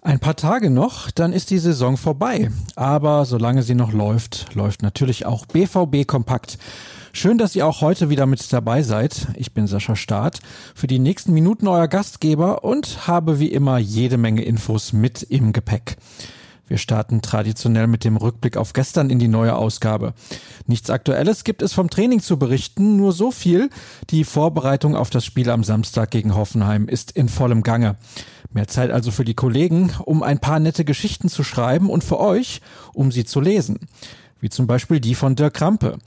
Ein paar Tage noch, dann ist die Saison vorbei. Aber solange sie noch läuft, läuft natürlich auch BVB kompakt. Schön, dass ihr auch heute wieder mit dabei seid. Ich bin Sascha Staat, für die nächsten Minuten euer Gastgeber und habe wie immer jede Menge Infos mit im Gepäck. Wir starten traditionell mit dem Rückblick auf gestern in die neue Ausgabe. Nichts Aktuelles gibt es vom Training zu berichten, nur so viel. Die Vorbereitung auf das Spiel am Samstag gegen Hoffenheim ist in vollem Gange. Mehr Zeit also für die Kollegen, um ein paar nette Geschichten zu schreiben und für euch, um sie zu lesen wie zum Beispiel die von Dirk Krampe.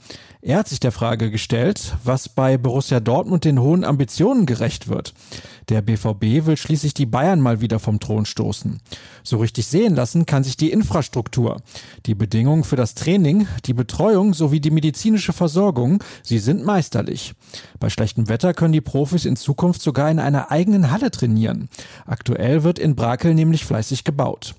Er hat sich der Frage gestellt, was bei Borussia Dortmund den hohen Ambitionen gerecht wird. Der BVB will schließlich die Bayern mal wieder vom Thron stoßen. So richtig sehen lassen kann sich die Infrastruktur. Die Bedingungen für das Training, die Betreuung sowie die medizinische Versorgung, sie sind meisterlich. Bei schlechtem Wetter können die Profis in Zukunft sogar in einer eigenen Halle trainieren. Aktuell wird in Brakel nämlich fleißig gebaut.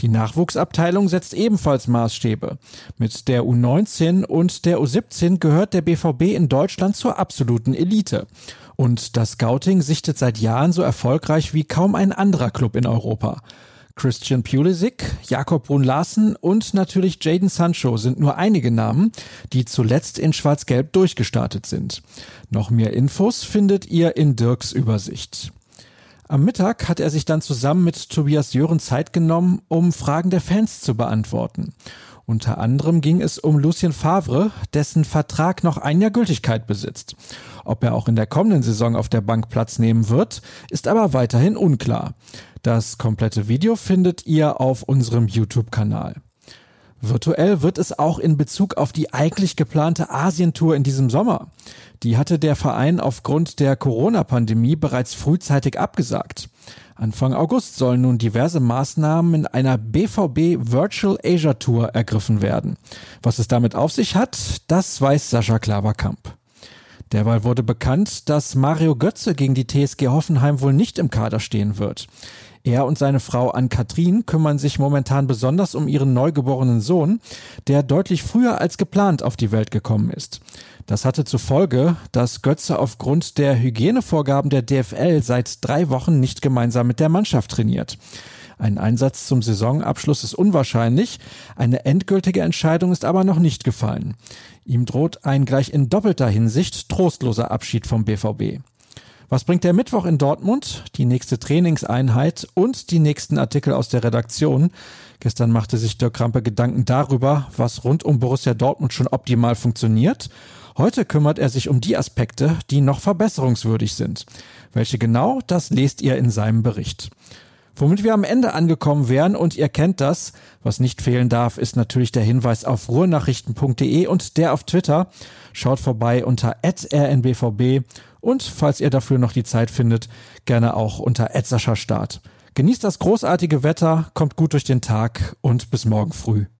Die Nachwuchsabteilung setzt ebenfalls Maßstäbe. Mit der U19 und der U17 gehört der BVB in Deutschland zur absoluten Elite. Und das Scouting sichtet seit Jahren so erfolgreich wie kaum ein anderer Club in Europa. Christian Pulisic, Jakob Brun Larsen und natürlich Jaden Sancho sind nur einige Namen, die zuletzt in Schwarz-Gelb durchgestartet sind. Noch mehr Infos findet ihr in Dirks Übersicht. Am Mittag hat er sich dann zusammen mit Tobias Jören Zeit genommen, um Fragen der Fans zu beantworten. Unter anderem ging es um Lucien Favre, dessen Vertrag noch ein Jahr Gültigkeit besitzt. Ob er auch in der kommenden Saison auf der Bank Platz nehmen wird, ist aber weiterhin unklar. Das komplette Video findet ihr auf unserem YouTube-Kanal. Virtuell wird es auch in Bezug auf die eigentlich geplante Asientour in diesem Sommer. Die hatte der Verein aufgrund der Corona-Pandemie bereits frühzeitig abgesagt. Anfang August sollen nun diverse Maßnahmen in einer BVB Virtual Asia Tour ergriffen werden. Was es damit auf sich hat, das weiß Sascha Klaverkamp. Derweil wurde bekannt, dass Mario Götze gegen die TSG Hoffenheim wohl nicht im Kader stehen wird. Er und seine Frau Ann-Kathrin kümmern sich momentan besonders um ihren neugeborenen Sohn, der deutlich früher als geplant auf die Welt gekommen ist. Das hatte zur Folge, dass Götze aufgrund der Hygienevorgaben der DFL seit drei Wochen nicht gemeinsam mit der Mannschaft trainiert. Ein Einsatz zum Saisonabschluss ist unwahrscheinlich, eine endgültige Entscheidung ist aber noch nicht gefallen. Ihm droht ein gleich in doppelter Hinsicht trostloser Abschied vom BVB. Was bringt der Mittwoch in Dortmund? Die nächste Trainingseinheit und die nächsten Artikel aus der Redaktion. Gestern machte sich Dirk Krampe Gedanken darüber, was rund um Borussia Dortmund schon optimal funktioniert. Heute kümmert er sich um die Aspekte, die noch verbesserungswürdig sind. Welche genau, das lest ihr in seinem Bericht. Womit wir am Ende angekommen wären und ihr kennt das, was nicht fehlen darf, ist natürlich der Hinweis auf ruhrnachrichten.de und der auf Twitter. Schaut vorbei unter rnbvb und falls ihr dafür noch die Zeit findet, gerne auch unter Start. Genießt das großartige Wetter, kommt gut durch den Tag und bis morgen früh.